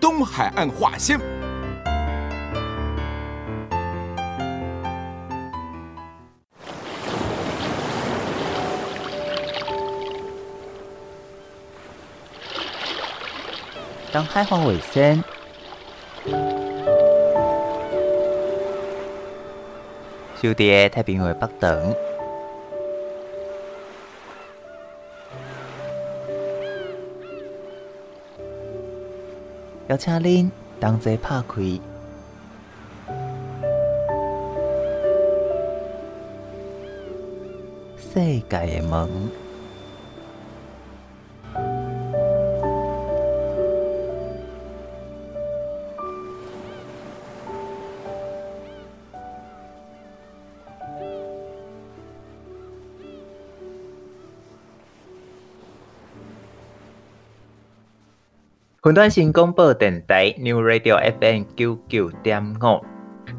东海岸话先。东海岸话先。收伫太平洋北长，邀请恁同齐拍开世界的门。云端新广播电台 New Radio FM 九九点五。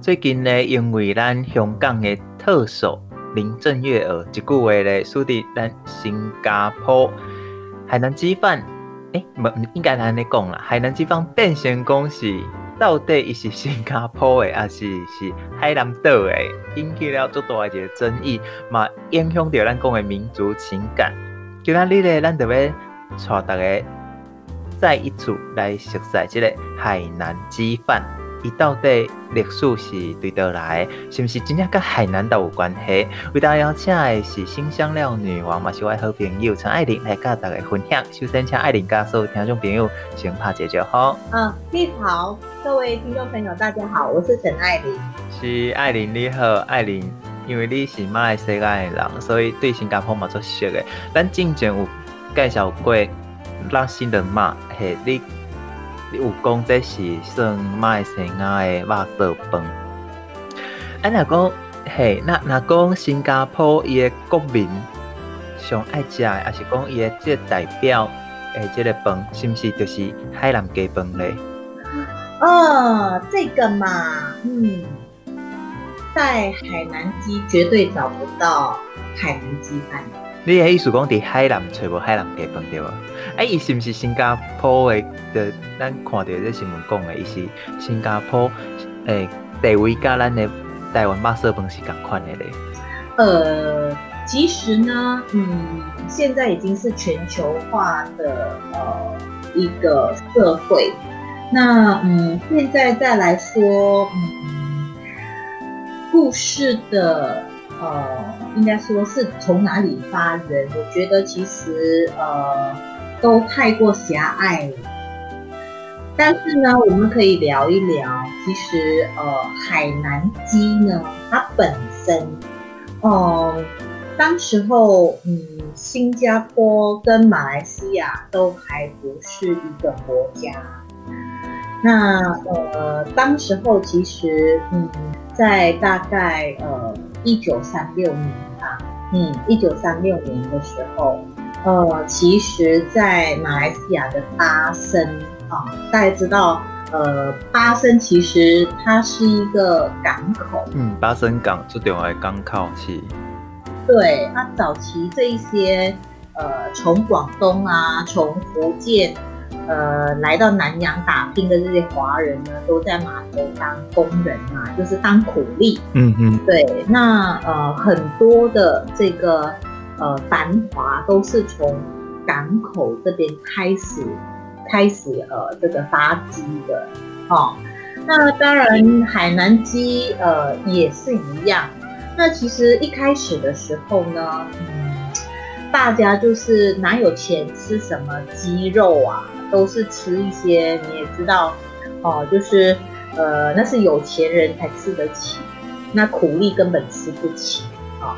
最近呢，因为咱香港的特首林郑月娥一句话咧，使得咱新加坡海南鸡饭，诶、欸，唔应该安尼讲啦，海南鸡饭变成讲是到底伊是新加坡的，还是是海南岛的，引起了足大一个争议，嘛影响到咱讲的民族情感。今仔日呢，咱就要带大家。再一次来熟悉这个海南鸡饭，伊到底历史是对倒来，是不是真正跟海南岛有关系？为大家邀请的是新香料女王，嘛是我的好朋友陈爱玲来跟大家分享。首先，请爱玲告诉听众朋友先拍一招呼。嗯，你好，各位听众朋友，大家好，我是陈爱玲。是爱玲你好，爱玲，因为你是马来西亚的人，所以对新加坡嘛做熟的。咱之前有介绍过。让新人嘛，嘿，你你有讲这是算马来西亚的肉燥饭。啊，若讲嘿，那若讲新加坡伊个国民上爱食的，还是讲伊个这个代表诶，这个饭是不是就是海南鸡饭咧？哦，这个嘛，嗯，在海南鸡绝对找不到海南鸡饭。你的意思讲伫海南找无海南鸡饭对无？哎，伊是毋是新加坡的？的咱看到这新闻讲的，伊是新加坡诶地位甲咱的台湾肉燥饭是共款的咧。呃，其实呢，嗯，现在已经是全球化的呃一个社会。那嗯，现在再来说，嗯，故事的。呃，应该说是从哪里发源？我觉得其实呃都太过狭隘了。但是呢，我们可以聊一聊，其实呃海南鸡呢，它本身，哦、呃，当时候嗯，新加坡跟马来西亚都还不是一个国家。那呃，当时候其实嗯，在大概呃。一九三六年啊，嗯，一九三六年的时候，呃，其实，在马来西亚的巴生啊，大家知道，呃，巴生其实它是一个港口，嗯，巴生港最重要的港口是，对，它早期这一些，呃，从广东啊，从福建。呃，来到南洋打拼的这些华人呢，都在码头当工人嘛，就是当苦力。嗯嗯，对。那呃，很多的这个呃繁华都是从港口这边开始开始呃这个发迹的。哦，那当然海南鸡呃也是一样。那其实一开始的时候呢，嗯，大家就是哪有钱吃什么鸡肉啊？都是吃一些，你也知道，哦，就是，呃，那是有钱人才吃得起，那苦力根本吃不起啊，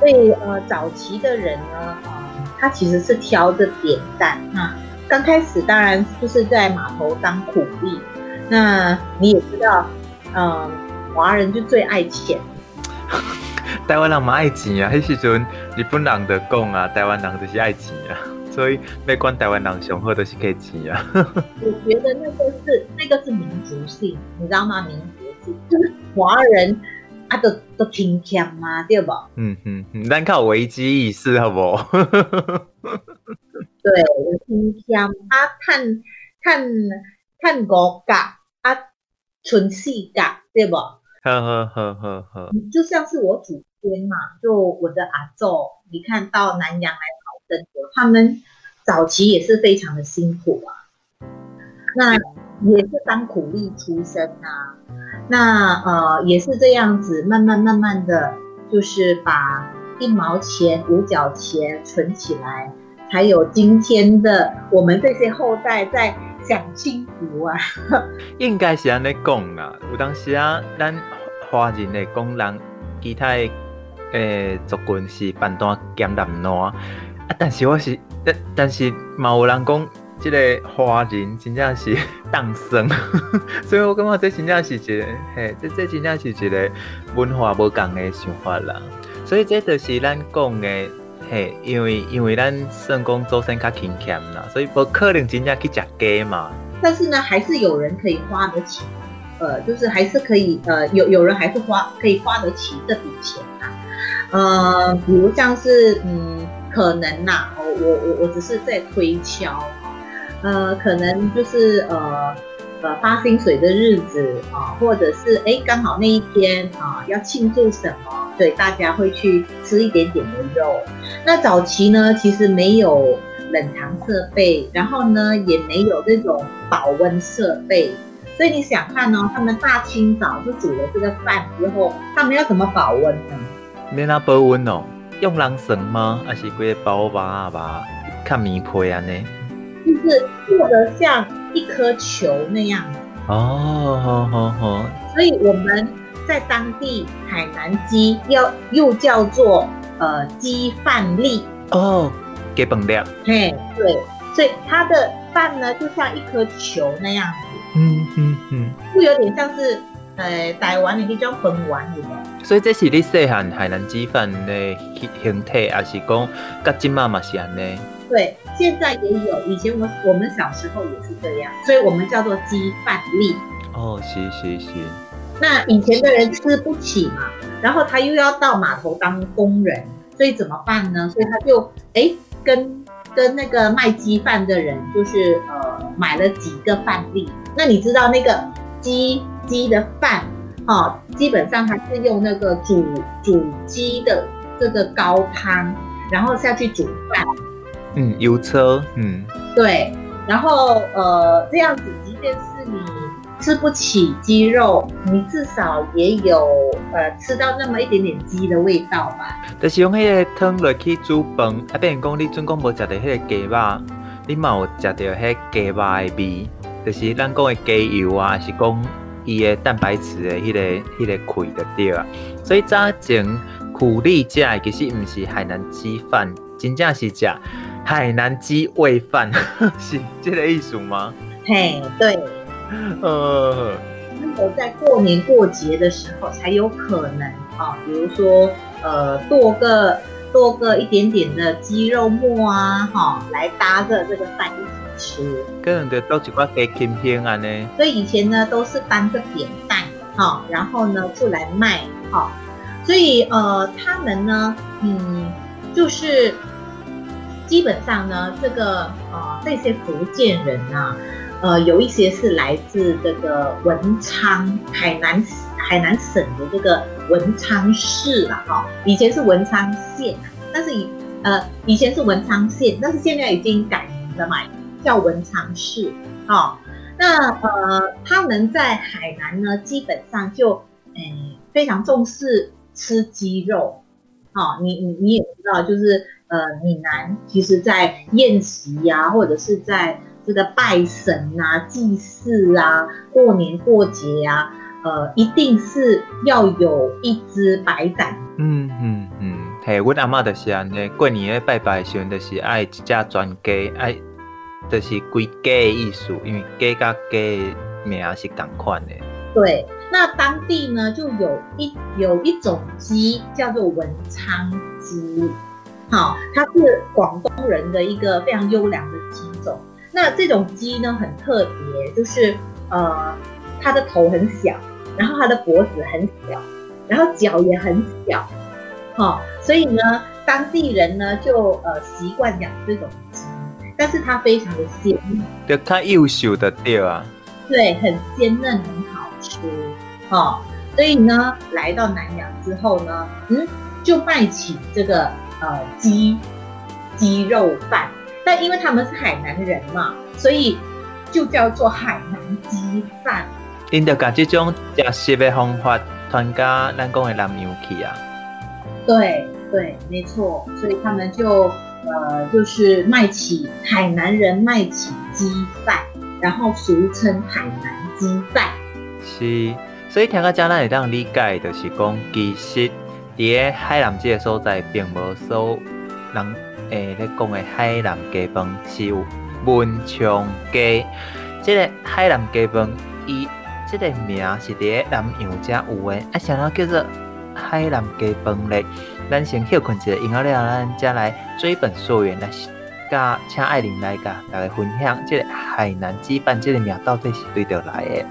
所以，呃，早期的人呢，啊，他其实是挑着扁担，啊，刚开始当然就是在码头当苦力，那你也知道，嗯，华人就最爱钱。台湾人嘛爱钱啊，那时阵日本人就讲啊，台湾人就是爱钱啊，所以被关台湾人上好都是给钱啊。我觉得那个是那个是民族性，你知道吗？民族性就是华人啊，都都挺强嘛，对不？嗯嗯嗯，咱靠危机意识好不好？对，挺强啊，看看看国家啊，纯世界，对不？呵呵呵呵呵，就像是我祖先嘛，就我的阿祖，你看到南洋来讨他们早期也是非常的辛苦啊，那也是当苦力出身啊，那呃也是这样子，慢慢慢慢的就是把一毛钱、五角钱存起来，才有今天的我们这些后代在享清福啊。应该是安尼讲啦，有当时啊，咱。华人的工人，其他诶族群是办单兼南南啊，但是我是，但但是嘛有人讲，这个华人真正是当生，所以我感觉这真正是一个，嘿，这这真正是一个文化无共的想法啦。所以这就是咱讲的，嘿，因为因为咱算讲祖先较勤俭啦，所以无可能真正去食鸡嘛。但是呢，还是有人可以花得起。呃，就是还是可以，呃，有有人还是花可以花得起这笔钱啊，呃，比如像是，嗯，可能呐、我我我只是在推敲，呃，可能就是呃呃发薪水的日子啊，或者是哎刚好那一天啊要庆祝什么，对大家会去吃一点点的肉。那早期呢，其实没有冷藏设备，然后呢也没有这种保温设备。所以你想看哦，他们大清早就煮了这个饭之后，他们要怎么保温呢？没那保温哦，用人绳吗？还是规个包娃娃看棉被安呢？就是做的像一颗球那样。哦，好好好。所以我们在当地海南鸡要又叫做呃鸡饭粒哦，给本料。嘿，对，所以它的饭呢就像一颗球那样。嗯嗯嗯，会有点像是，呃，台湾的那种粉圆一样。所以这是你细汉海南鸡饭的形态，还是讲跟今妈嘛是安呢？对，现在也有。以前我我们小时候也是这样，所以我们叫做鸡饭粒。哦，是是是。那以前的人吃不起嘛，然后他又要到码头当工人，所以怎么办呢？所以他就哎跟跟那个卖鸡饭的人，就是呃买了几个饭粒。那你知道那个鸡鸡的饭，哦，基本上它是用那个煮煮鸡的这个高汤，然后下去煮饭。嗯，油车，嗯，对。然后呃，这样子，即便是你吃不起鸡肉，你至少也有呃吃到那么一点点鸡的味道吧。就是用那个汤来去煮饭，啊，别人讲你总共无食到那个鸡肉，你嘛有食到那个鸡肉的味。就是咱讲的鸡油啊，还是讲伊的蛋白质的迄、那个、迄、那个亏的对啊。所以早前苦力食的其实毋是海南鸡饭，真正是食海南鸡味饭，是这个意思吗？嘿，对。呃，只有在过年过节的时候才有可能啊，比如说呃，剁个剁个一点点的鸡肉末啊，哈，来搭个这个饭。吃，可能就都一块给甜甜啊呢。所以以前呢都是当个扁担，哈，然后呢就来卖，哈。所以呃他们呢，嗯，就是基本上呢这个呃这些福建人啊，呃有一些是来自这个文昌海南海南省的这个文昌市了，哈。以前是文昌县，但是以呃以前是文昌县，但是现在已经改名了嘛。叫文昌市，好、哦，那呃，他们在海南呢，基本上就诶、非常重视吃鸡肉，好、哦，你你你也知道，就是呃，闽南其实在宴席呀、啊，或者是在这个拜神啊、祭祀啊、过年过节呀、啊，呃，一定是要有一只白胆。嗯嗯嗯，嘿，我阿妈就是安尼，过年咧拜拜的时候，就是爱一只全鸡爱。就是归鸡的意思，因为鸡跟鸡名是同款的。对，那当地呢就有一有一种鸡叫做文昌鸡，好，它是广东人的一个非常优良的鸡种。那这种鸡呢很特别，就是呃它的头很小，然后它的脖子很小，然后脚也很小，好，所以呢当地人呢就呃习惯养这种鸡，但是它非常的鲜，就它优秀的对啊，对，很鲜嫩，很好。吃，哦，所以呢，来到南洋之后呢，嗯，就卖起这个呃鸡鸡肉饭，但因为他们是海南人嘛，所以就叫做海南鸡饭。因就把这种食食的方法传到咱讲的南洋去啊。对对，没错，所以他们就呃就是卖起海南人卖起鸡饭，然后俗称海南鸡饭。是，所以听到这，咱会当理解，就是讲，其实伫个海南这个所在，并无所人诶咧讲的海南鸡饭是有文昌鸡。这个海南鸡饭，伊这个名是伫个南洋才有诶。啊，啥人叫做海南鸡饭咧？咱先休困一下，然后了，咱再来追本溯源来，甲请爱玲来甲大家分享，这个海南鸡饭这个名到底是对倒来诶？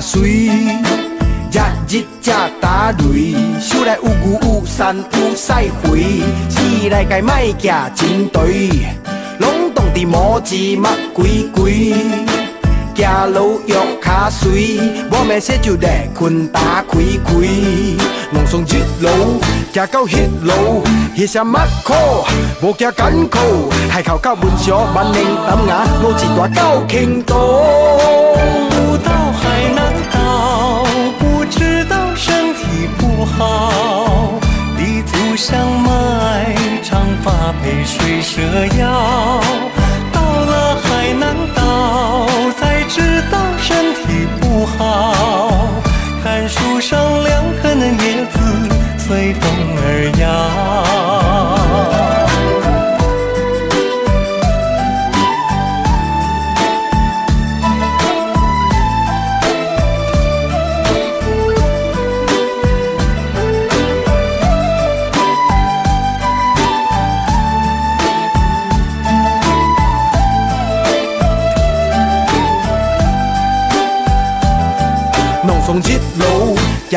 水日日才打雷，手来有牛有山有赛回，死来该卖行真对，拢当伫毛子目龟龟，行路脚卡水，我们说就来困打开开，弄上一路行到迄路，迄声目苦，无惊艰苦，海口到文昌万年当牙，路一大够轻多。好，地图上埋，长发配水蛇腰。到了海南岛，才知道身体不好。看树上两颗嫩叶子，随风而摇。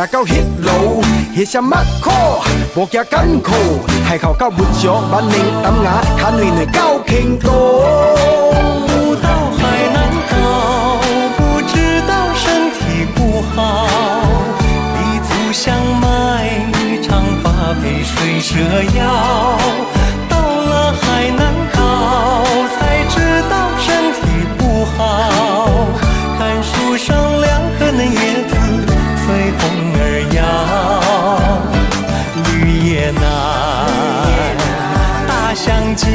行到迄路，迄声目苦，无惊艰苦，海口到文昌万年当牙，卡软软够轻度。不到海南岛，不知道身体不好。地足香麦，长发配水蛇腰。到了海南岛，才知道身体不好。看树上相交，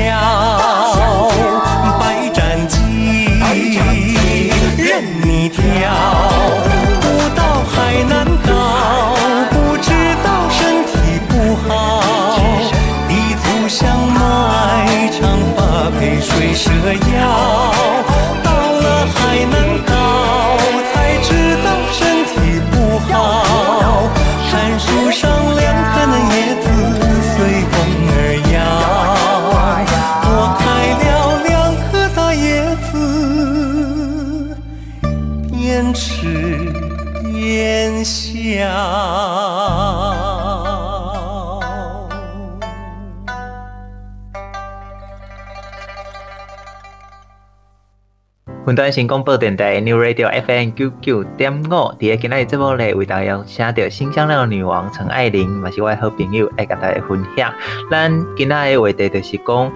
云端新广播电台 New Radio FM 九九点五，伫个今日节目咧，为大家请到新香料女王陈爱玲，嘛是我好朋友，爱甲大家分享。咱今仔日话题就是讲，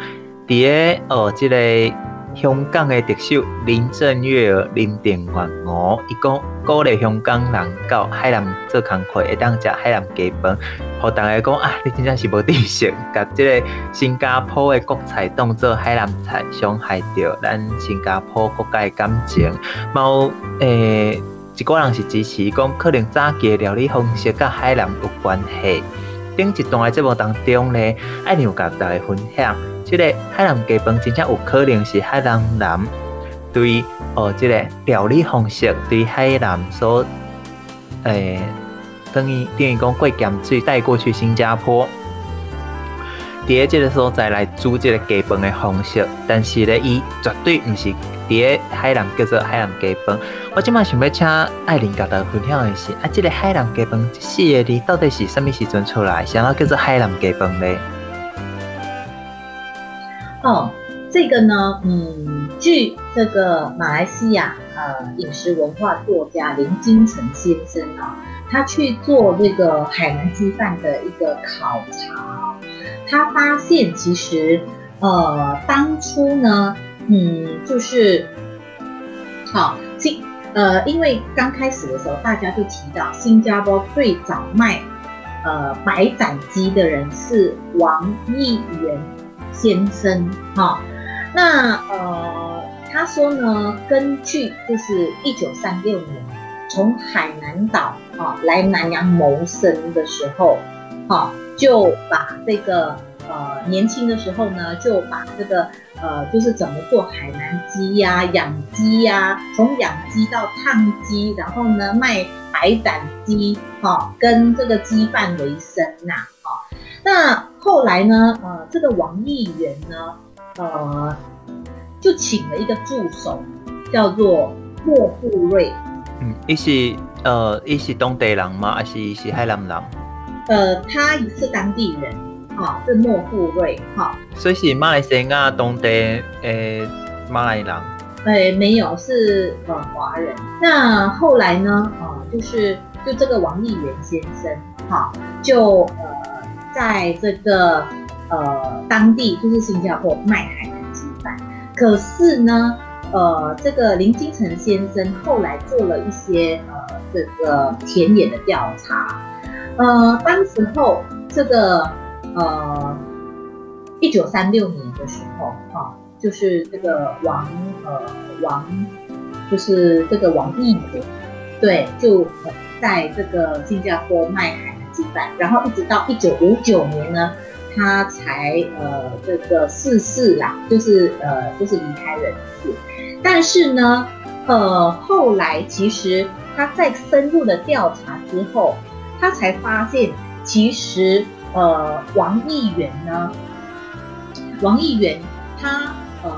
伫个哦，即、这个香港的特首林郑月娥林郑月娥，伊讲鼓励香港人到海南做工课，会当食海南鸡饭。互大家讲啊，你真正是无知识，甲即个新加坡的国菜当做海南菜，伤害着咱新加坡国家的感情。冇诶、一个人是支持讲，可能早期的料理方式甲海南有关系。顶一段的节目当中呢，爱你有甲大家分享，即、这个海南鸡饭真正有可能是海南人对哦，即、个料理方式对海南所诶。等于等于讲过咸水带过去新加坡，伫个这个所在来煮这个鸡饭的方式，但是呢，伊绝对毋是伫个海南叫做海南鸡饭。我今麦想要请爱玲甲大家分享的是，啊，这个海南鸡饭即四个字到底是什么时阵出来，啥叫做海南鸡饭呢？哦，这个呢，嗯，据这个马来西亚呃饮食文化作家林金城先生啊。他去做这个海南鸡饭的一个考察，他发现其实，呃，当初呢，嗯，就是，好，新，呃，因为刚开始的时候，大家就提到新加坡最早卖，呃，白斩鸡的人是王义元先生，哈，那呃，他说呢，根据就是一九三六年。从海南岛啊来南洋谋生的时候，哈，就把这个呃年轻的时候呢，就把这个呃就是怎么做海南鸡呀、养鸡呀，从养鸡到烫鸡，然后呢卖白斩鸡，哈，跟这个鸡饭为生呐，那后来呢，呃，这个王议员呢，呃，就请了一个助手，叫做莫富瑞。嗯，伊是呃，伊是当地人吗？还是是海南人？呃，他也是当地人，哈、哦，是莫富瑞，哈、哦。所以是马来西亚当地诶、欸、马来人？诶、欸，没有，是呃华人。那后来呢？呃，就是就这个王议员先生，哈、哦，就呃在这个呃当地就是新加坡卖海南鸡饭，可是呢。呃，这个林金城先生后来做了一些呃这个田野的调查，呃，当时候这个呃一九三六年的时候，哈、哦，就是这个王呃王，就是这个王议员，对，就在这个新加坡卖海南鸡饭，然后一直到一九五九年呢，他才呃这个逝世啦，就是呃就是离开人世。但是呢，呃，后来其实他在深入的调查之后，他才发现，其实呃，王议员呢，王议员他呃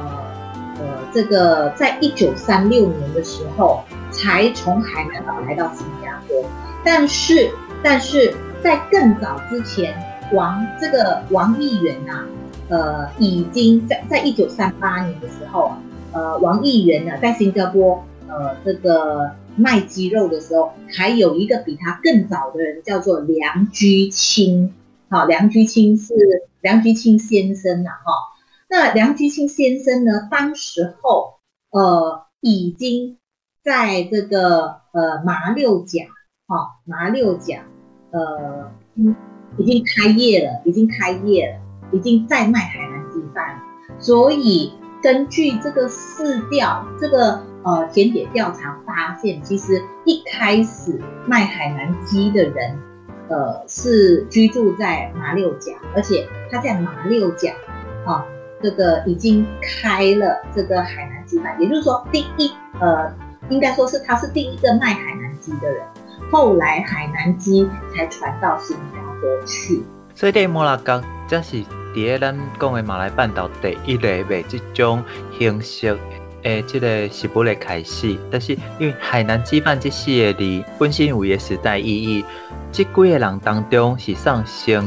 呃，这个在一九三六年的时候才从海南岛来到新加坡，但是但是在更早之前，王这个王议员呐、啊，呃，已经在在一九三八年的时候啊。呃，王议员呢，在新加坡，呃，这个卖鸡肉的时候，还有一个比他更早的人，叫做梁居清。好，梁居清是梁居清先生呐，哈。那梁居清先生呢，当时候，呃，已经在这个呃马六甲，哈，马六甲，呃，已经开业了，已经开业了，已经在卖海南鸡饭，所以。根据这个市调，这个呃田野调查发现，其实一开始卖海南鸡的人，呃是居住在马六甲，而且他在马六甲，啊，这个已经开了这个海南鸡饭，也就是说，第一呃应该说是他是第一个卖海南鸡的人，后来海南鸡才传到新加坡去。所以在摩拉冈，这是。伫个咱讲的马来半岛第一个卖这种形式诶，这个食物的开始。但是因为海南鸡饭这四个字本身有伊个时代意义，这几个人当中是上先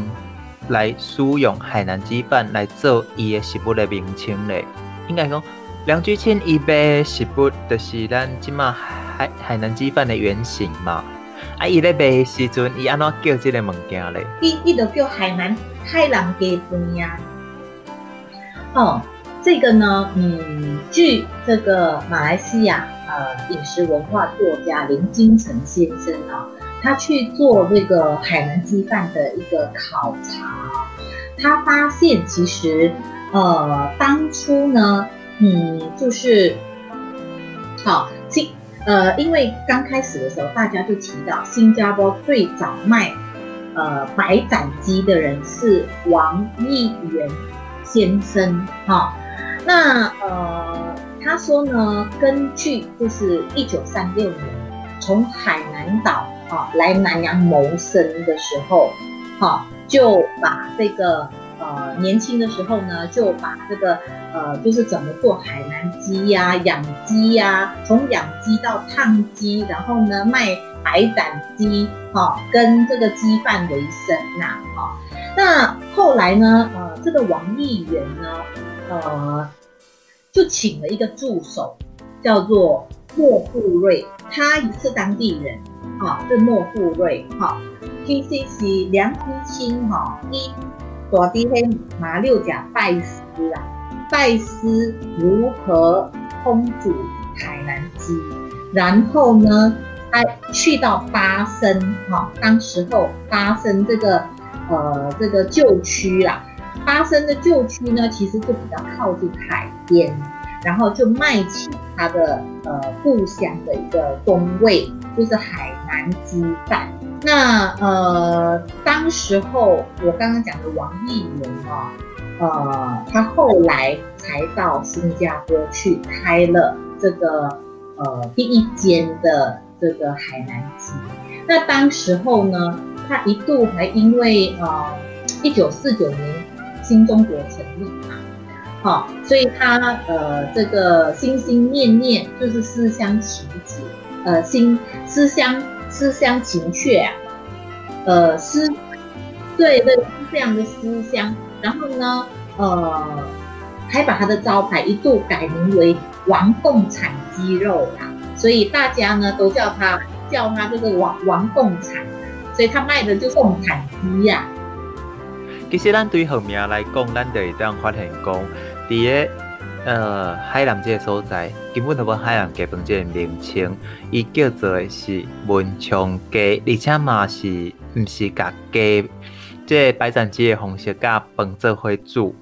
来使用海南鸡饭来做伊个食物的名称嘞。应该讲梁居清伊卖食物，就是咱即马海海南鸡饭的原型嘛。啊，伊咧卖时阵，伊安怎叫即个物件咧？伊伊就叫海南海南鸡饭呀。哦，这个呢，嗯，据这个马来西亚呃饮食文化作家林金城先生啊，他去做这个海南鸡饭的一个考察，他发现其实呃当初呢，嗯，就是好呃，因为刚开始的时候，大家就提到新加坡最早卖呃白斩鸡的人是王义元。先生，哈，那呃，他说呢，根据就是一九三六年从海南岛啊来南洋谋生的时候，哈，就把这个呃年轻的时候呢，就把这个呃就是怎么做海南鸡呀、养鸡呀，从养鸡到烫鸡，然后呢卖白斩鸡，哈，跟这个鸡饭为生呐，哈。那后来呢？呃，这个王议员呢，呃，就请了一个助手，叫做莫富瑞，他也是当地人，哈、哦，是莫富瑞，哈、哦，其实是梁居清，哈，一躲地黑马六甲拜师啊，拜师如何烹煮海南鸡，然后呢，他去到巴生，哈、哦，当时候巴生这个。呃，这个旧区啦，巴生的旧区呢，其实就比较靠近海边，然后就卖起他的呃故乡的一个风味，就是海南鸡饭。那呃，当时候我刚刚讲的王议员啊，呃，他后来才到新加坡去开了这个呃第一间的这个海南鸡。那当时候呢，他一度还因为呃，一九四九年新中国成立嘛，好、哦，所以他呃这个心心念念就是思乡情结，呃心思乡思乡情切啊，呃思对对是这样的思乡，然后呢呃还把他的招牌一度改名为王共产鸡肉啦，所以大家呢都叫他叫他这个王王共产。所以他卖的就是共产鸡呀。其实咱对后面来讲，咱就会当发现讲，第一呃海南这个所在，根本就无海南鸡饭这个名称，伊叫做的是文昌鸡，而且嘛是毋是甲鸡，这个白斩鸡的方式甲饭做伙煮。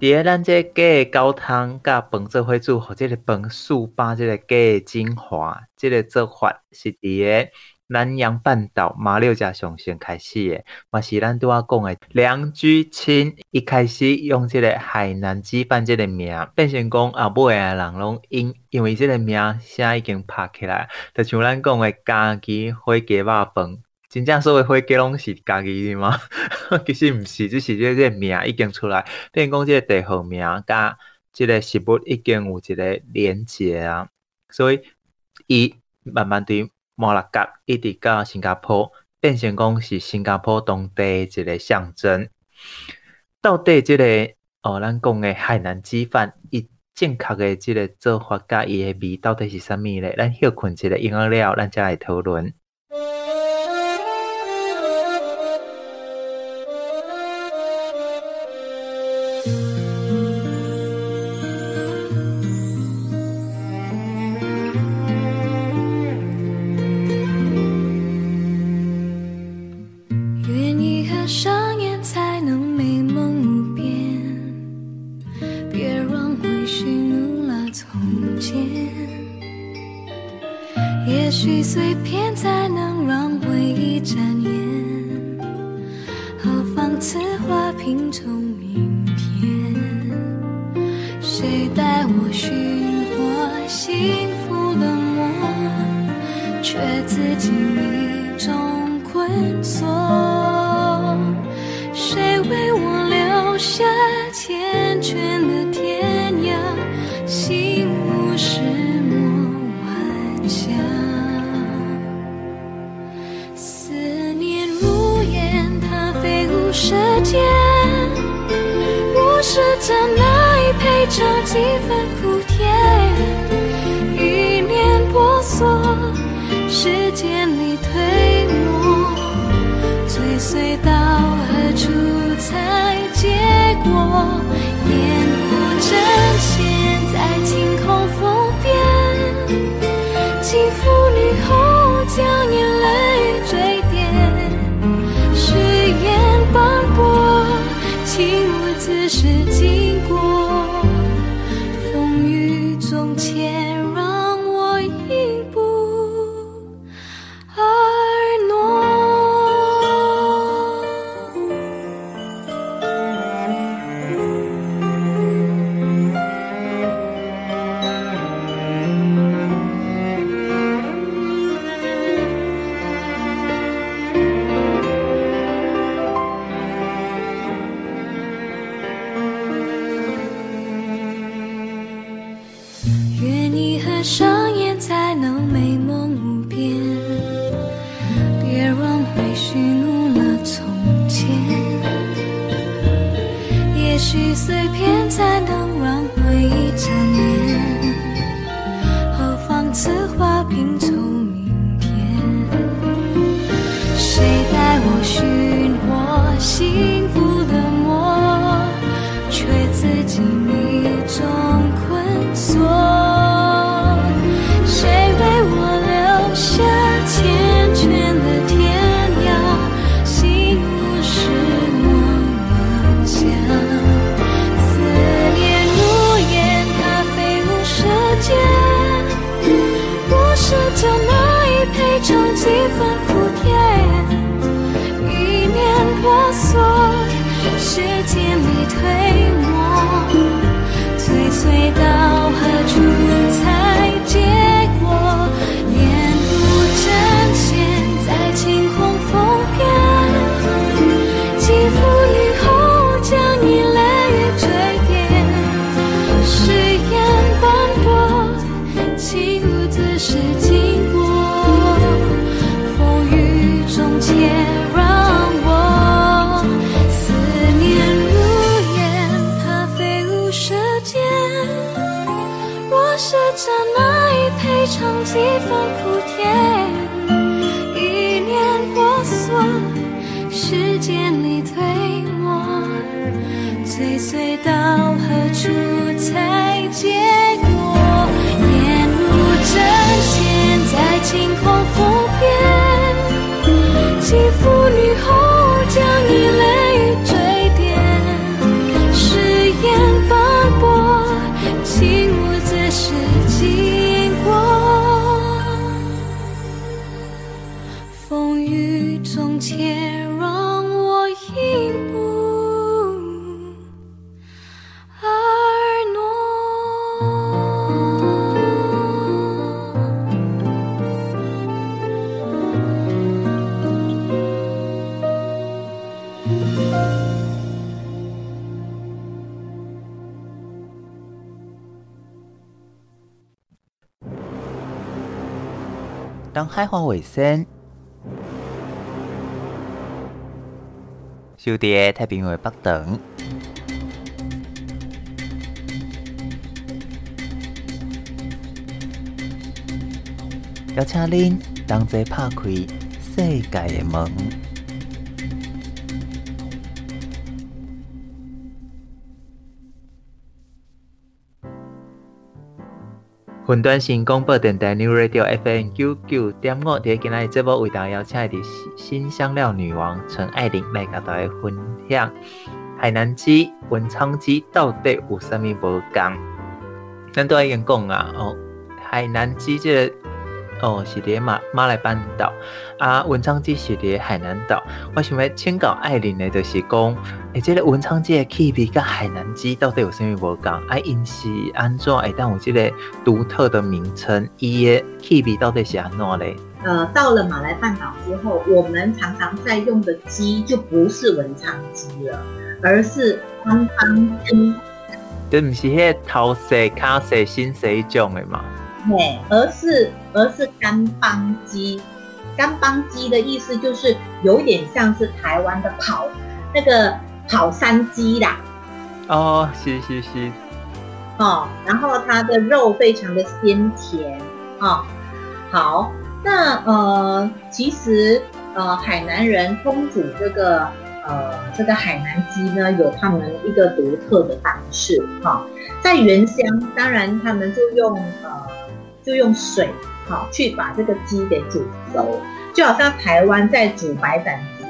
伫个咱这个鸡的高汤甲饭做伙煮，或者个饭素把这个鸡的精华，这个做法是伫个。南洋半岛马六甲上先开始的，嘛是咱拄仔讲的梁居清一开始用这个海南鸡饭这个名，变成讲后尾的人拢因因为这个名声已经拍起来，就像咱讲的家己火鸡肉饭，真正所谓火鸡拢是家己的吗？其实毋是，只是即个名已经出来，变成讲即个地号名甲即个食物已经有一个连接啊，所以伊慢慢对。马六甲一直到新加坡，变成讲是新加坡当地一个象征。到底这个哦，咱讲的海南鸡饭，伊正确的这个做法甲伊的味到底是啥物咧？咱休困一个音乐了，咱再来讨论。是真爱配着几分苦甜，一念婆娑，时间里推磨，追随到何处才？是，当海花卫生，收伫太平洋北等，邀请恁同齐拍开世界的门。云端新广播电台 New Radio FM 九九点五，伫今日节目为大家邀请的是新香料女王陈爱玲来甲大家分享海南鸡、文昌鸡到底有啥物无同？咱都已经讲啊，哦，海南鸡这个哦是伫马马来半岛，啊文昌鸡是伫海南岛。我想要请教艾琳的，就是讲，诶、欸，这个文昌鸡的气味甲海南鸡到底有啥物无共？啊，因是安怎会当有这个独特的名称？伊的气味到底是安怎嘞？呃，到了马来半岛之后，我们常常在用的鸡就不是文昌鸡了，而是干帮鸡。这不是迄个头细、脚细、心细一种的嘛？对，而是而是干帮鸡。干帮鸡的意思就是有点像是台湾的跑那个跑山鸡啦。哦，是是是。哦，然后它的肉非常的鲜甜哦。好，那呃，其实呃，海南人烹煮这个。呃，这个海南鸡呢，有他们一个独特的方式哈、哦，在原乡，当然他们就用呃，就用水好、哦、去把这个鸡给煮熟，就好像台湾在煮白斩鸡，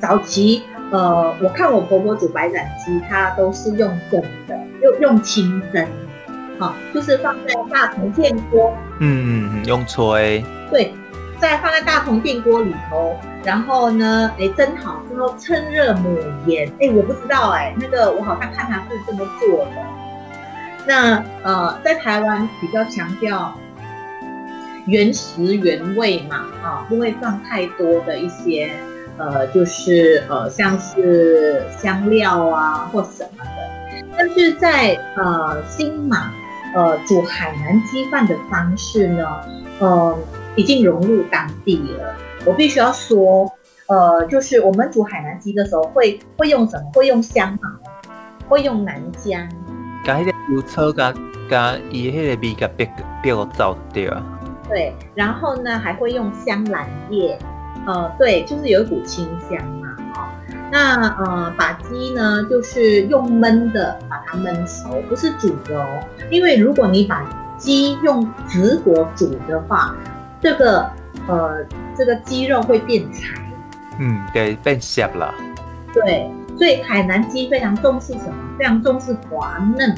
早期呃，我看我婆婆煮白斩鸡，她都是用蒸的，用用清蒸，好、哦，就是放在大铜电锅，嗯嗯，用吹，对，再放在大铜电锅里头，然后呢，哎，蒸好之后趁热抹盐，哎，我不知道，哎，那个我好像看他是这么做的。那呃，在台湾比较强调原食原味嘛，啊，不会放太多的一些。呃，就是呃，像是香料啊或什么的，但是在呃新马呃煮海南鸡饭的方式呢，呃，已经融入当地了。我必须要说，呃，就是我们煮海南鸡的时候会会用什么？会用香茅，会用南姜，加一点油葱，加加伊迄个味，加别别个糟掉。对，然后呢还会用香兰叶。呃，对，就是有一股清香嘛，哦，那呃，把鸡呢，就是用焖的把它焖熟，不是煮的哦，因为如果你把鸡用直火煮的话，这个呃，这个鸡肉会变柴，嗯，对，变涩了，对，所以海南鸡非常重视什么？非常重视滑嫩，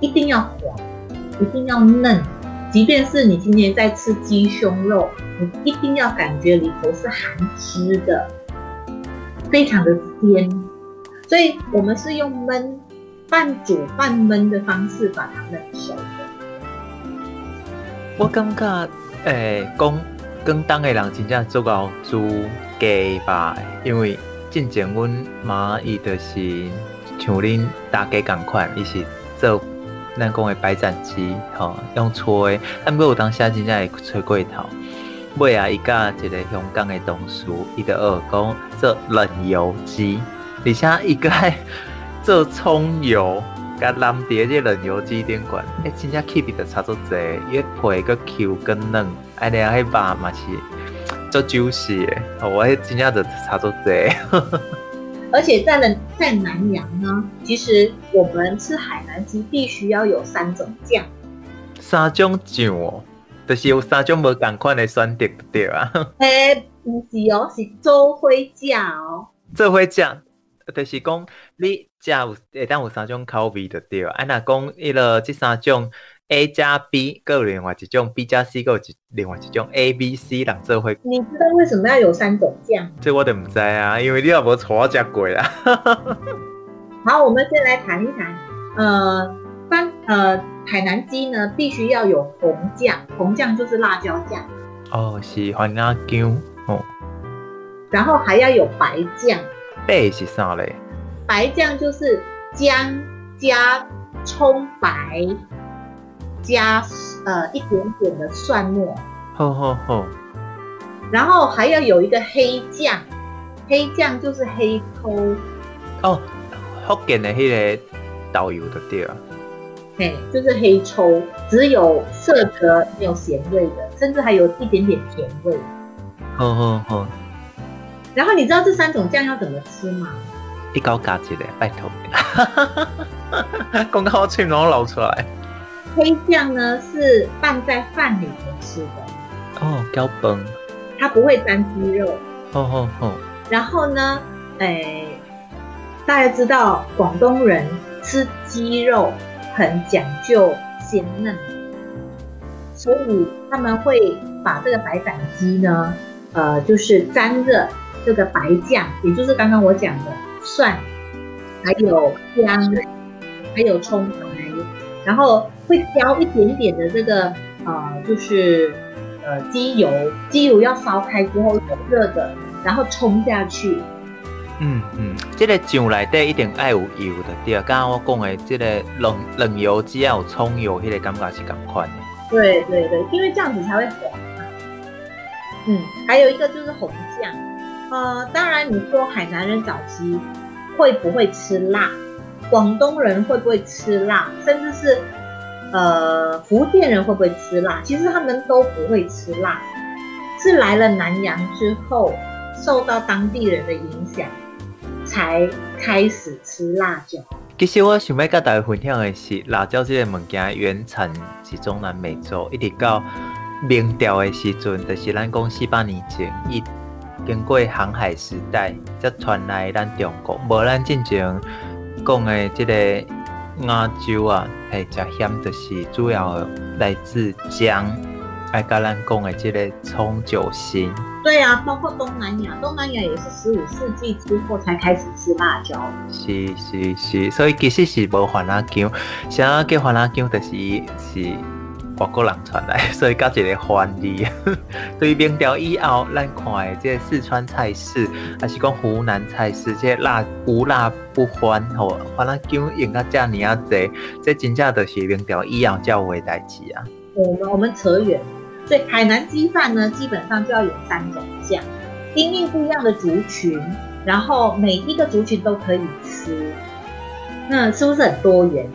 一定要滑，一定要嫩。即便是你今天在吃鸡胸肉，你一定要感觉里头是含汁的，非常的鲜。所以我们是用焖、半煮半焖的方式把它焖熟的。我感觉，诶、欸，讲广东的人真正做到煮鸡吧，因为之前阮妈伊就是像恁大家共款，伊是做。咱讲的白斩鸡，吼、哦、用吹，但不过有当时真正会吹过头。尾啊，伊甲一个香港的同事，伊就学讲做冷油鸡，而且伊个还做葱油，甲淋伫这冷油鸡顶管，诶、欸，真正 keep 得差足济，伊皮个 Q 更嫩，哎呀，迄肉嘛是做 juicy 的，我迄真正就差足济。而且在了在南洋呢，其实我们吃海南鸡必须要有三种酱，三种酱哦，就是有三种无同款的选择对啊。诶，不是哦，是做伙酱哦。做伙酱，就是讲你食有会当有三种口味的对啊。啊，那讲伊个这三种。A 加 B，各有另外一种；B 加 C，各有另外一种。A、B、C 两者会。你知道为什么要有三种酱？这我都不知啊，因为你也无带我食过啦。好，我们先来谈一谈，呃，番呃海南鸡呢，必须要有红酱，红酱就是辣椒酱。哦，是番辣椒哦。然后还要有白酱。白是啥嘞？白酱就是姜加葱白。加呃一点点的蒜末，好好好，然后还要有一个黑酱，黑酱就是黑葱哦，福建的那个导游的对啊，嘿，就是黑葱，只有色泽没有咸味的，甚至还有一点点甜味，好好好，然后你知道这三种酱要怎么吃吗？一高嘎子的，拜托，刚刚我嘴都流出来。黑酱呢是拌在饭里头吃的哦，胶崩，它不会沾鸡肉。哦哦哦。然后呢，哎，大家知道广东人吃鸡肉很讲究鲜嫩，所以他们会把这个白斩鸡呢，呃，就是沾着这个白酱，也就是刚刚我讲的蒜，还有姜，还有葱白，然后。会浇一点点的这个呃，就是呃鸡油，鸡油要烧开之后有热的，然后冲下去。嗯嗯，这个酱内底一定爱有油的，对啊。刚刚我讲的这个冷冷油只要有葱油，那个感觉是更快的。对对对，因为这样子才会滑。嗯，还有一个就是红酱。呃，当然你说海南人早期会不会吃辣？广东人会不会吃辣？甚至是。呃，福建人会不会吃辣？其实他们都不会吃辣，是来了南洋之后，受到当地人的影响，才开始吃辣椒。其实我想要跟大家分享的是，辣椒这个物件原产是中南美洲，一直到明朝的时阵，就是咱讲四百年前，伊经过航海时代才传来咱中国，无咱进前讲的这个亚洲啊，系较险，就是主要来自姜，爱甲咱讲的即个葱酒心。对啊，包括东南亚，东南亚也是十五世纪之后才开始吃辣椒。是是是，所以其实是无番仔姜，啥叫番辣姜，就是是外国人传来，所以搞一个番字。对明朝以后，咱看的这四川菜式，还是讲湖南菜式，这、辣无辣不欢吼，番仔姜用到这么啊多，这真正就是明朝以后才有的代志啊。我们我们扯远。所以海南鸡饭呢，基本上就要有三种酱，因应不一样的族群，然后每一个族群都可以吃，那是不是很多元？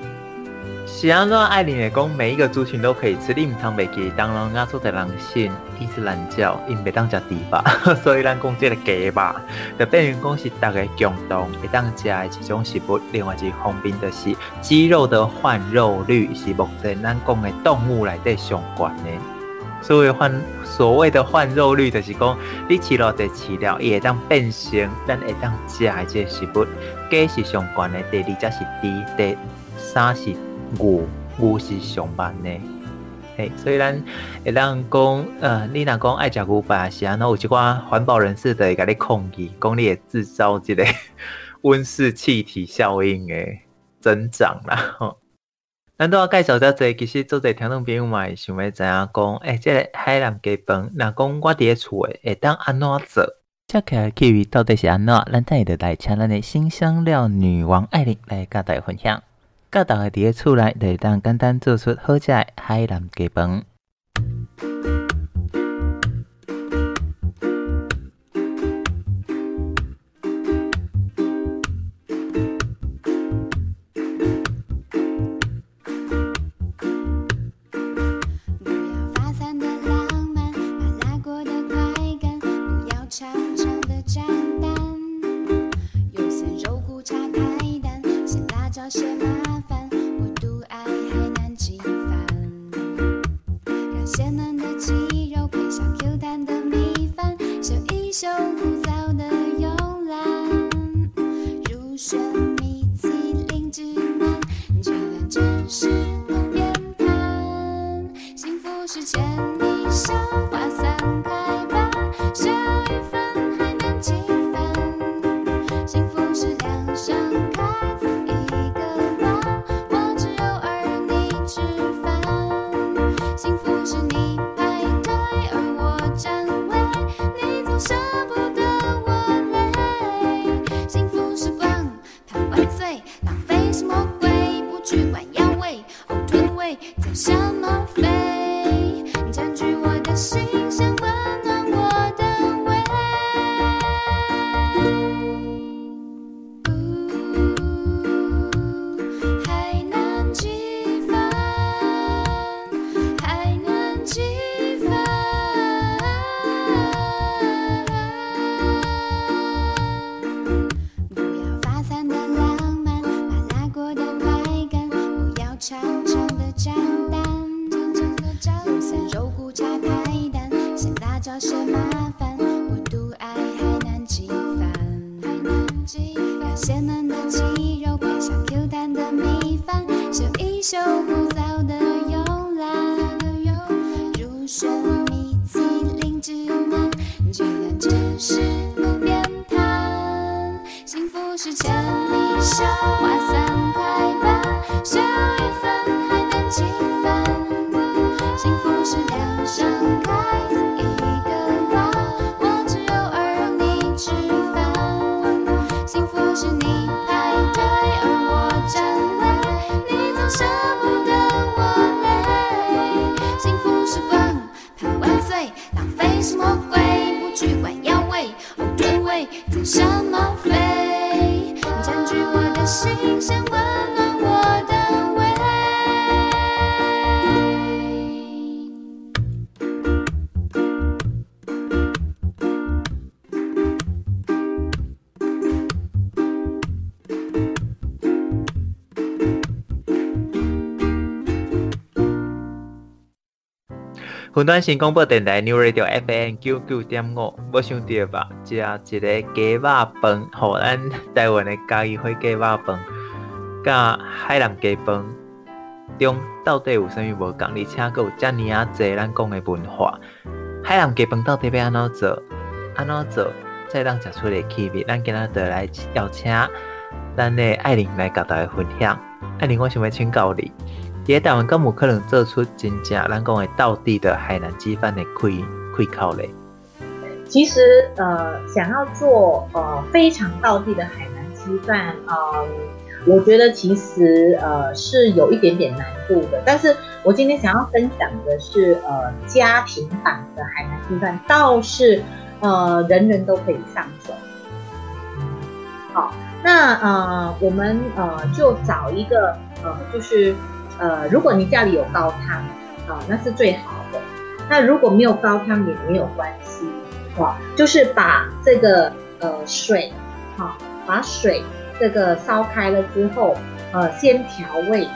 是安怎爱玲来讲，每一个族群都可以吃。你唔通袂记，当然亚洲的人信伊斯兰教，因袂当食猪肉，所以咱讲这个鸡肉，就变成讲是大家共同会当食的一种食物。另外一方面就是鸡肉的换肉率是目前咱讲的动物内底上悬的。所谓换所谓的换肉率，就是讲你饲了在饲了，伊会当变成咱会当食的这个食物。鸡是上悬的，第二才是猪，第三是牛，牛是上班的。嘿，所以咱会当讲，呃，你若讲爱食牛排，是安怎有一寡环保人士就会甲你抗议，讲你会制造一个 温室气体效应的增长啦。吼。咱都要介绍到这，其实做者听众朋友嘛，想要知影讲，诶、欸，这个海南鸡饭，若讲我伫咧厝诶，会当安怎做？接下来气味到底是安怎？咱等下就来请咱的新香料女王艾琳来甲大家分享。甲大家伫个厝内，就会当简单做出好食诶海南鸡饭。云端新广播电台 New Radio FM 九九点五，我想到吧，食一个鸡肉饭，互咱台湾的家己火鸡肉饭，甲海南鸡饭中到底有啥物无共？而且阁有遮尔啊济咱讲的文化。海南鸡饭到底要安怎做？安怎做才当食出个气味？咱今仔就来邀请咱的爱玲来甲大家分享。爱玲，我想要请教你。在台湾，敢有可能做出真正咱讲的道地的海南鸡饭的开开口嘞？其实，呃，想要做呃非常道地的海南鸡饭，呃，我觉得其实呃是有一点点难度的。但是我今天想要分享的是，呃，家庭版的海南鸡饭，倒是呃人人都可以上手。好，那呃我们呃就找一个呃就是。呃，如果你家里有高汤，啊，那是最好的。那如果没有高汤也没有关系，哇，就是把这个呃水，哈，把水这个烧开了之后，呃，先调味，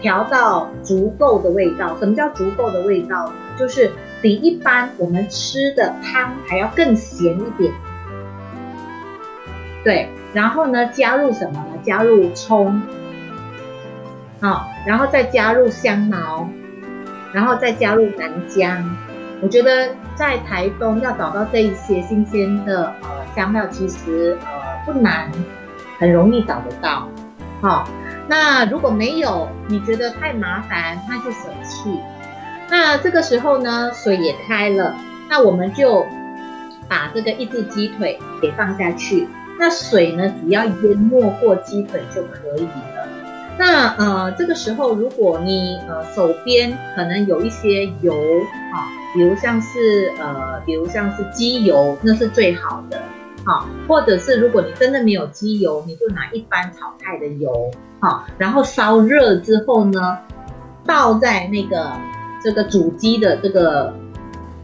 调到足够的味道。什么叫足够的味道呢？就是比一般我们吃的汤还要更咸一点。对，然后呢，加入什么呢？加入葱。好，然后再加入香茅，然后再加入南姜。我觉得在台东要找到这一些新鲜的呃香料，其实呃不难，很容易找得到。好，那如果没有，你觉得太麻烦，那就舍弃。那这个时候呢，水也开了，那我们就把这个一只鸡腿给放下去。那水呢，只要淹没过鸡腿就可以。那呃，这个时候如果你呃手边可能有一些油啊，比如像是呃，比如像是鸡油，那是最好的，好，或者是如果你真的没有鸡油，你就拿一般炒菜的油，好，然后烧热之后呢，倒在那个这个煮鸡的这个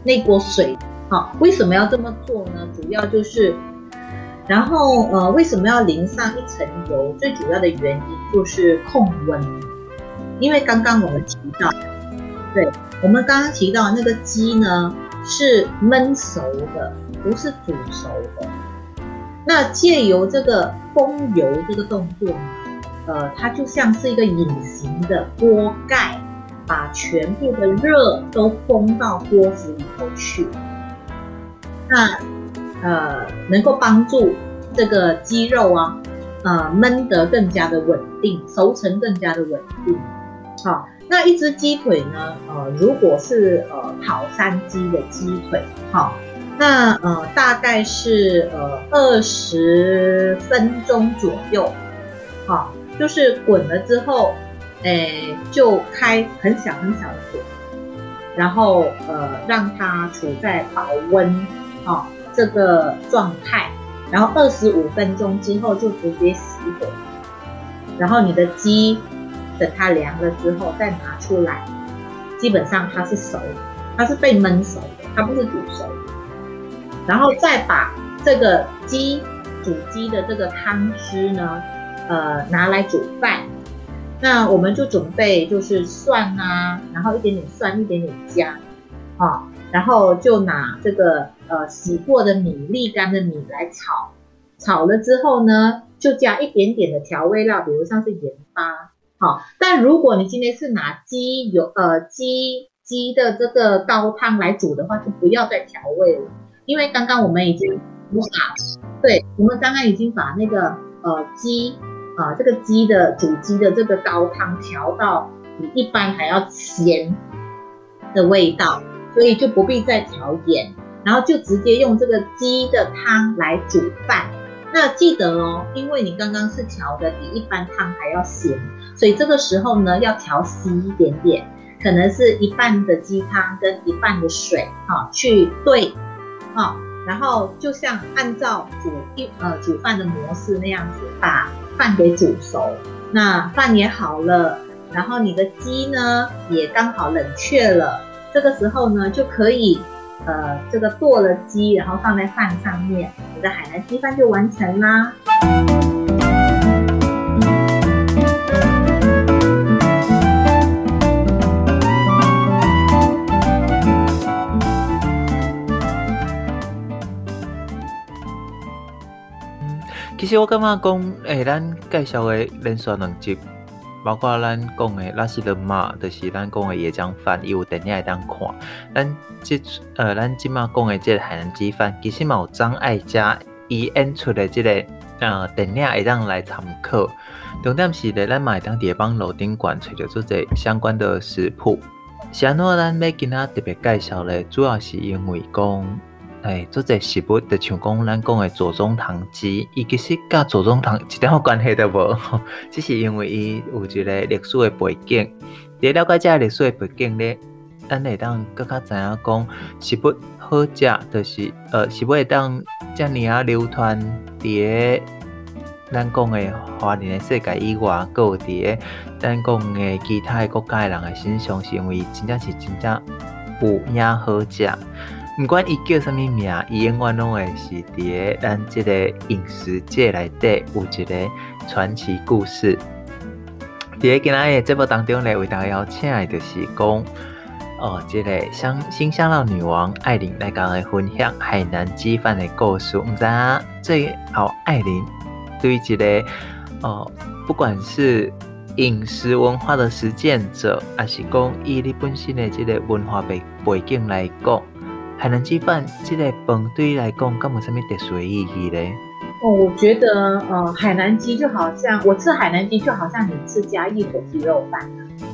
那锅水，好，为什么要这么做呢？主要就是。然后，呃，为什么要淋上一层油？最主要的原因就是控温，因为刚刚我们提到，对，我们刚刚提到那个鸡呢是焖熟的，不是煮熟的。那借由这个封油这个动作呢，呃，它就像是一个隐形的锅盖，把全部的热都封到锅子里头去。那呃，能够帮助这个鸡肉啊，呃，焖得更加的稳定，熟成更加的稳定。好，那一只鸡腿呢，呃，如果是呃跑山鸡的鸡腿，好，那呃大概是呃二十分钟左右，好，就是滚了之后，诶，就开很小很小的火，然后呃让它处在保温，好。这个状态，然后二十五分钟之后就直接熄火，然后你的鸡等它凉了之后再拿出来，基本上它是熟，它是被焖熟的，它不是煮熟。然后再把这个鸡煮鸡的这个汤汁呢，呃，拿来煮饭。那我们就准备就是蒜啊，然后一点点蒜，一点点姜，啊。然后就拿这个呃洗过的米沥干的米来炒，炒了之后呢，就加一点点的调味料，比如像是盐巴，好。但如果你今天是拿鸡油呃鸡鸡的这个高汤来煮的话，就不要再调味了，因为刚刚我们已经把，对，我们刚刚已经把那个呃鸡啊、这个鸡的煮鸡的这个高汤调到比一般还要咸的味道。所以就不必再调盐，然后就直接用这个鸡的汤来煮饭。那记得哦，因为你刚刚是调的比一般汤还要咸，所以这个时候呢要调稀一点点，可能是一半的鸡汤跟一半的水啊去兑，啊，然后就像按照煮一呃煮饭的模式那样子把饭给煮熟，那饭也好了，然后你的鸡呢也刚好冷却了。这个时候呢，就可以，呃，这个剁了鸡，然后放在饭上面，我的海南鸡饭就完成啦。其实我感觉讲，诶、欸，咱介绍的连续两集。包括咱讲的拉西德玛，就是咱讲的椰浆饭，伊有电影会当看。咱即呃，咱即马讲的即个海南鸡饭，其实嘛有张艾嘉伊演出的即、这个呃电影会当来参考。重点是咧，咱嘛会当伫个网络顶管找着做者相关的食谱。是安怎咱要今仔特别介绍咧，主要是因为讲。哎，做这食物就像讲咱讲的左宗棠鸡，伊其实甲左宗棠一点关系都无，只是因为伊有一个历史的背景。在了解这历史的背景咧，咱会当更加知影讲食物好食，就是呃食物会当遮尔啊流传伫个咱讲的华人的世界以外，搁有伫个咱讲的其他的国家的人的身上，是因为真正是真正有影好食。不管伊叫什么名，伊永远拢会是伫个咱即个饮食界内底有一个传奇故事。伫个今仔日节目当中咧，为大家邀请的就是讲哦，这个香新香料女王艾琳来甲咱分享海南鸡饭的故事。毋知影最后艾琳对于这个哦，不管是饮食文化的实践者，还是讲以你本身的即个文化背背景来讲。海南鸡饭这个饭对于来讲，敢有什么特殊意义呢？哦，我觉得，呃，海南鸡就好像我吃海南鸡，就好像你吃嘉义火鸡肉饭。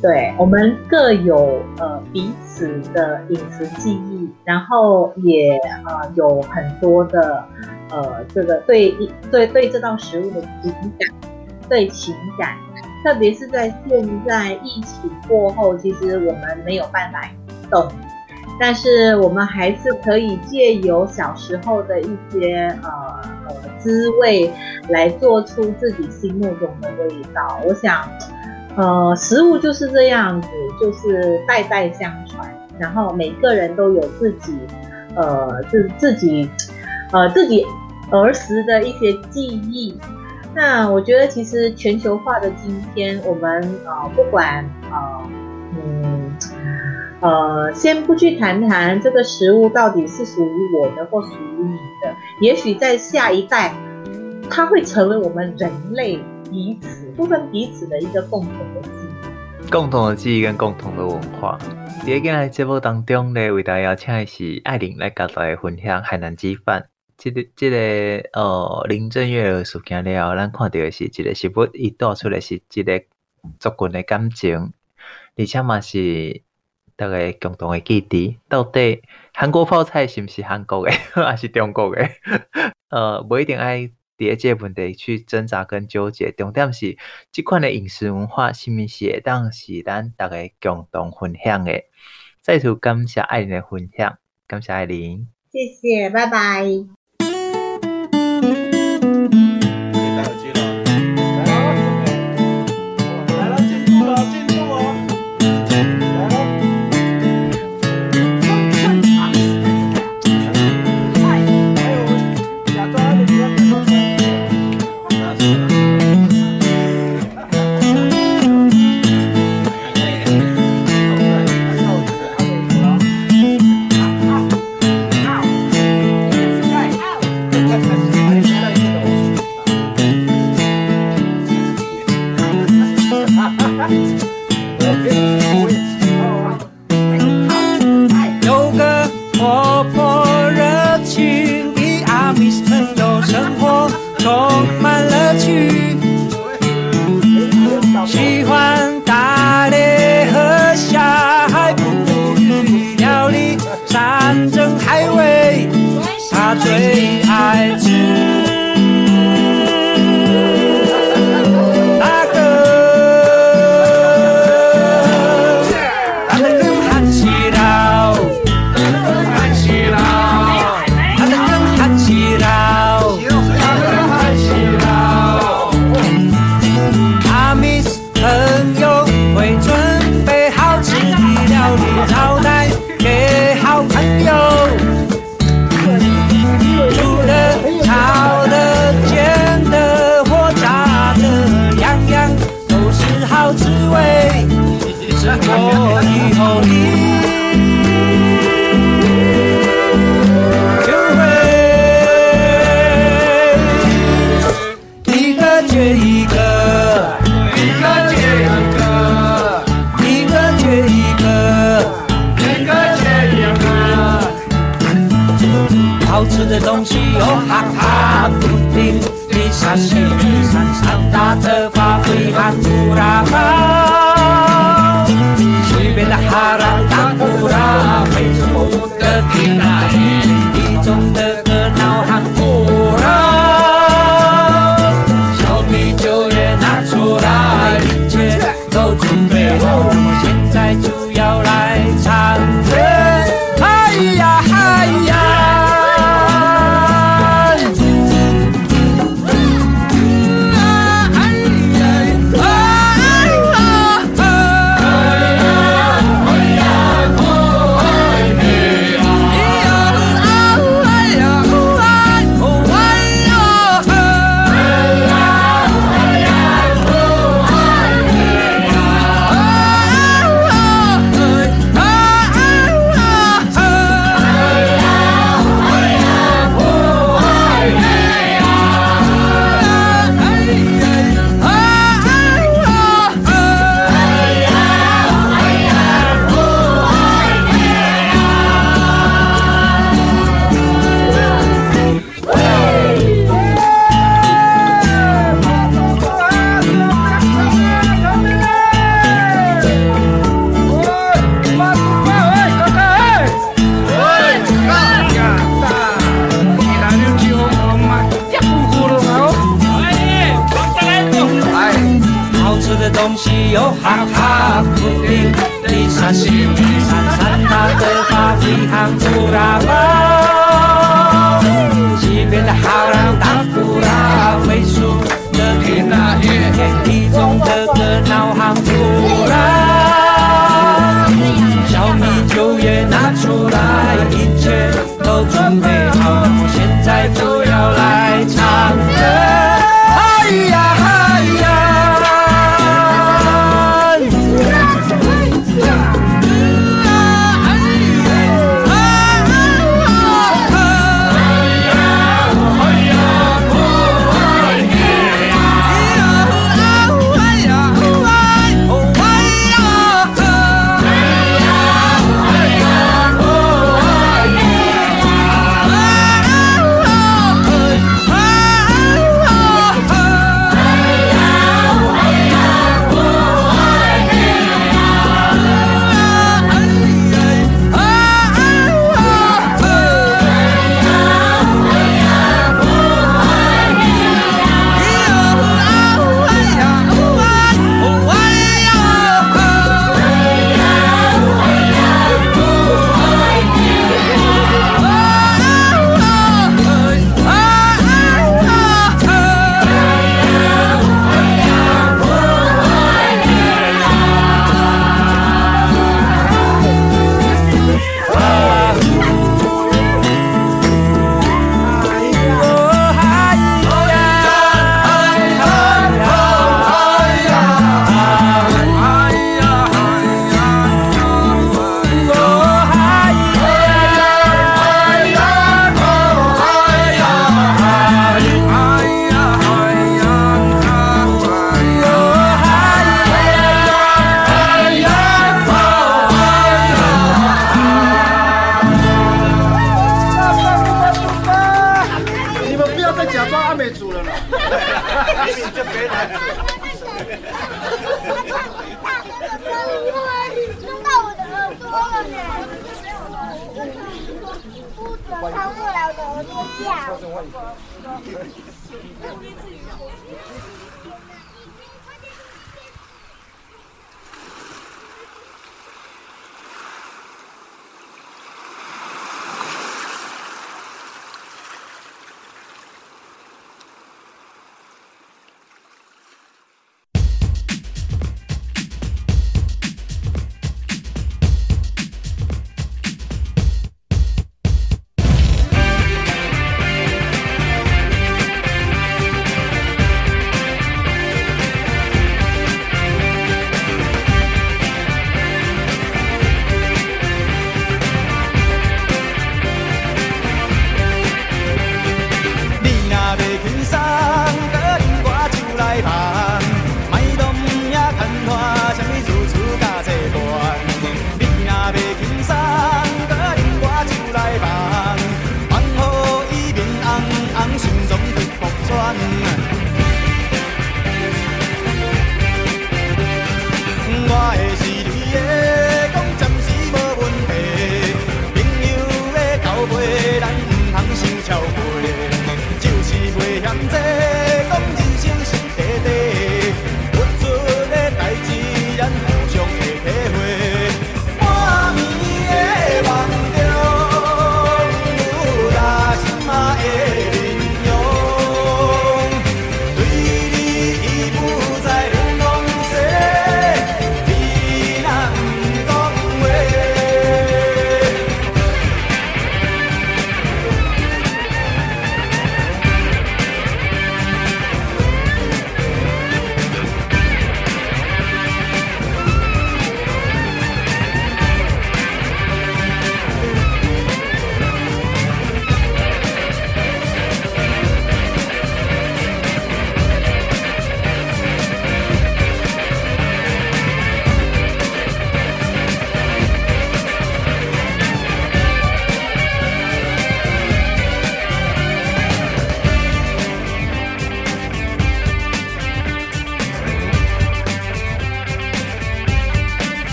对，我们各有呃彼此的饮食记忆，然后也呃有很多的呃这个对对对这道食物的情感，对情感，特别是在现在疫情过后，其实我们没有办法动。但是我们还是可以借由小时候的一些呃呃滋味，来做出自己心目中的味道。我想，呃，食物就是这样子，就是代代相传，然后每个人都有自己呃自自己呃自己儿时的一些记忆。那我觉得，其实全球化的今天，我们呃不管呃嗯。呃，先不去谈谈这个食物到底是属于我的或属于你的，也许在下一代，它会成为我们人类彼此部分彼此的一个共同的记忆，共同的记忆跟共同的文化。在今日节目当中呢，为大家邀请的是艾琳来跟大家分享海南鸡饭。这个这个呃林正月的事件了后，咱看到的是这个食物，伊带出来是这个族群的感情，而且嘛是。大家共同的记忆，到底韩国泡菜是毋是韩国的，还是中国的？呃，无一定爱伫个这个问题去挣扎跟纠结。重点是，这款的饮食文化，是毋是会当是咱大家共同分享的？再次感谢艾琳的分享，感谢艾琳，谢谢，拜拜。